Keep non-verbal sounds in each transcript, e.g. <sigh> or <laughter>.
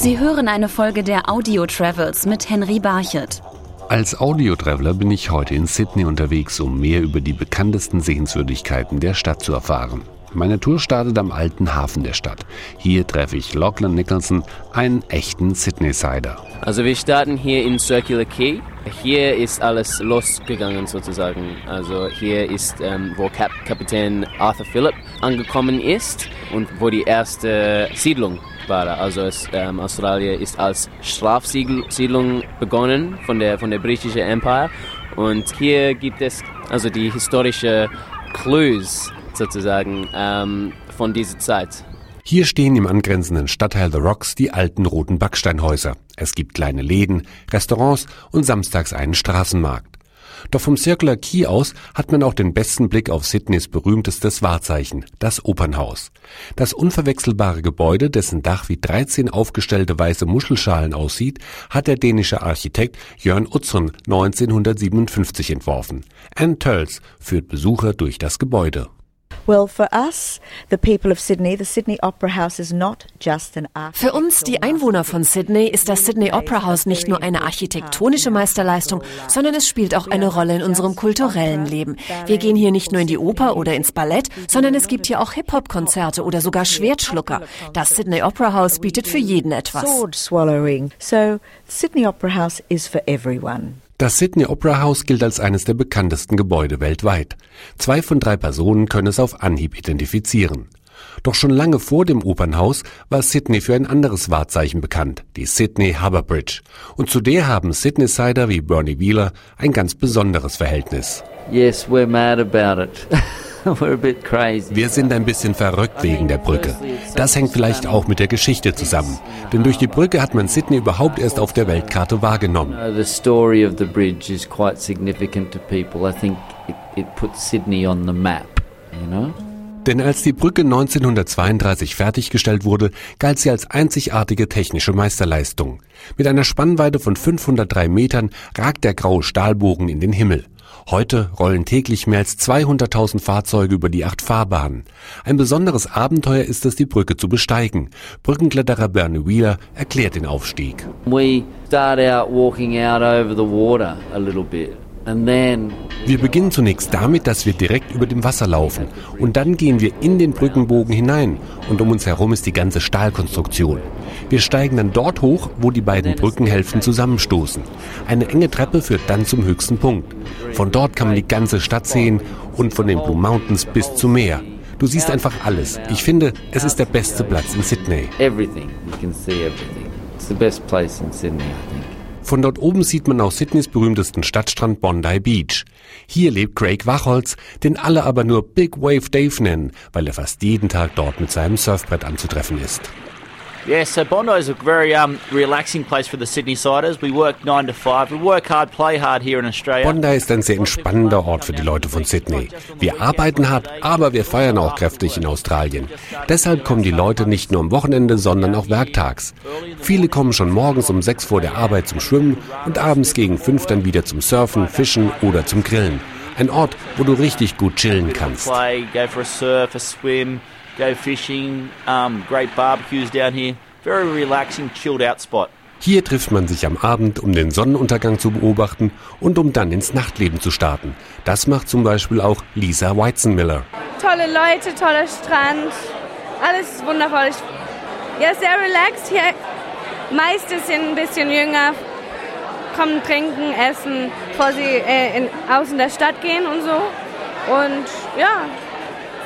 Sie hören eine Folge der Audio Travels mit Henry Barchet. Als Audio-Traveler bin ich heute in Sydney unterwegs, um mehr über die bekanntesten Sehenswürdigkeiten der Stadt zu erfahren. Meine Tour startet am alten Hafen der Stadt. Hier treffe ich Lachlan Nicholson, einen echten Sydney-Sider. Also wir starten hier in Circular Quay. Hier ist alles losgegangen sozusagen. Also hier ist, ähm, wo Kap Kapitän Arthur Phillip angekommen ist und wo die erste Siedlung war. Also es, ähm, Australien ist als Strafsiedlung begonnen von der, von der britischen Empire. Und hier gibt es also die historische Clues sozusagen ähm, von dieser Zeit. Hier stehen im angrenzenden Stadtteil The Rocks die alten roten Backsteinhäuser. Es gibt kleine Läden, Restaurants und samstags einen Straßenmarkt. Doch vom Circular Key aus hat man auch den besten Blick auf Sydneys berühmtestes Wahrzeichen, das Opernhaus. Das unverwechselbare Gebäude, dessen Dach wie 13 aufgestellte weiße Muschelschalen aussieht, hat der dänische Architekt Jörn Utzon 1957 entworfen. Anne Tölls führt Besucher durch das Gebäude. Für uns, die Einwohner von Sydney, ist das Sydney Opera House nicht nur eine architektonische Meisterleistung, sondern es spielt auch eine Rolle in unserem kulturellen Leben. Wir gehen hier nicht nur in die Oper oder ins Ballett, sondern es gibt hier auch Hip-Hop-Konzerte oder sogar Schwertschlucker. Das Sydney Opera House bietet für jeden etwas. So, Sydney Opera House is for everyone. Das Sydney Opera House gilt als eines der bekanntesten Gebäude weltweit. Zwei von drei Personen können es auf Anhieb identifizieren. Doch schon lange vor dem Opernhaus war Sydney für ein anderes Wahrzeichen bekannt, die Sydney Harbour Bridge. Und zu der haben Sydney-Sider wie Bernie Wheeler ein ganz besonderes Verhältnis. Yes, we're mad about it. <laughs> <laughs> Wir sind ein bisschen verrückt wegen der Brücke. Das hängt vielleicht auch mit der Geschichte zusammen. Denn durch die Brücke hat man Sydney überhaupt erst auf der Weltkarte wahrgenommen. The story of the bridge is quite significant to people. I think it, it puts Sydney on the map, you know? Denn als die Brücke 1932 fertiggestellt wurde, galt sie als einzigartige technische Meisterleistung. Mit einer Spannweite von 503 Metern ragt der graue Stahlbogen in den Himmel. Heute rollen täglich mehr als 200.000 Fahrzeuge über die acht Fahrbahnen. Ein besonderes Abenteuer ist es, die Brücke zu besteigen. Brückenkletterer Bernie Wheeler erklärt den Aufstieg. We start out walking out over the water a little bit. Wir beginnen zunächst damit, dass wir direkt über dem Wasser laufen und dann gehen wir in den Brückenbogen hinein und um uns herum ist die ganze Stahlkonstruktion. Wir steigen dann dort hoch, wo die beiden Brückenhälften zusammenstoßen. Eine enge Treppe führt dann zum höchsten Punkt. Von dort kann man die ganze Stadt sehen und von den Blue Mountains bis zum Meer. Du siehst einfach alles. Ich finde, es ist der beste Platz in Sydney. Everything. You can see everything. It's the best place in Sydney, I think. Von dort oben sieht man auch Sydneys berühmtesten Stadtstrand Bondi Beach. Hier lebt Craig Wachholz, den alle aber nur Big Wave Dave nennen, weil er fast jeden Tag dort mit seinem Surfbrett anzutreffen ist. Yeah, so Bondi is a very um, relaxing place for the Sydney Siders. We work 9 to 5. We work hard, play hard here in Australia. Bondi ist ein sehr entspannender Ort für die Leute von Sydney. Wir arbeiten hart, aber wir feiern auch kräftig in Australien. Deshalb kommen die Leute nicht nur am Wochenende, sondern auch werktags. Viele kommen schon morgens um 6 vor der Arbeit zum Schwimmen und abends gegen 5 dann wieder zum Surfen, Fischen oder zum Grillen. Ein Ort, wo du richtig gut chillen kannst. Go fishing, um, great barbecues down here. Very relaxing, chilled out spot. Hier trifft man sich am Abend, um den Sonnenuntergang zu beobachten und um dann ins Nachtleben zu starten. Das macht zum Beispiel auch Lisa Weizenmiller. Tolle Leute, toller Strand, alles wundervoll. Ja, sehr relaxed hier. Meiste sind ein bisschen jünger, kommen trinken, essen, bevor sie äh, in, aus in der Stadt gehen und so. Und ja,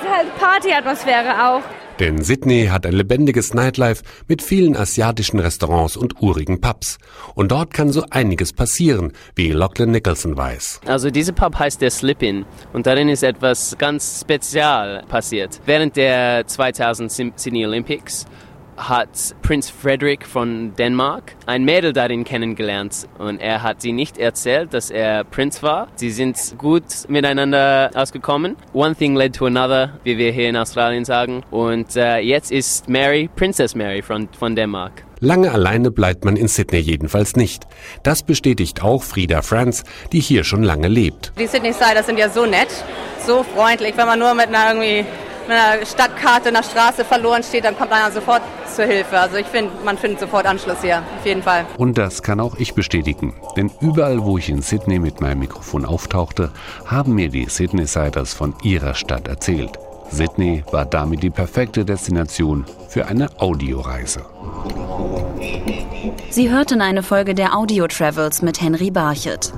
halt Partyatmosphäre auch. Denn Sydney hat ein lebendiges Nightlife mit vielen asiatischen Restaurants und urigen Pubs. Und dort kann so einiges passieren, wie Lachlan Nicholson weiß. Also dieser Pub heißt der Slip-In und darin ist etwas ganz spezial passiert. Während der 2000 Sydney Olympics hat Prinz Frederick von Dänemark ein Mädel darin kennengelernt und er hat sie nicht erzählt, dass er Prinz war. Sie sind gut miteinander ausgekommen. One thing led to another, wie wir hier in Australien sagen. Und äh, jetzt ist Mary Princess Mary von, von Dänemark. Lange alleine bleibt man in Sydney jedenfalls nicht. Das bestätigt auch Frieda Franz, die hier schon lange lebt. Die Sydney Siders sind ja so nett, so freundlich, wenn man nur mit einer irgendwie wenn eine Stadtkarte in der Straße verloren steht, dann kommt einer sofort zur Hilfe. Also ich finde, man findet sofort Anschluss hier, auf jeden Fall. Und das kann auch ich bestätigen. Denn überall, wo ich in Sydney mit meinem Mikrofon auftauchte, haben mir die Sydney-Siders von ihrer Stadt erzählt. Sydney war damit die perfekte Destination für eine Audioreise. Sie hörten eine Folge der Audio Travels mit Henry Barchet.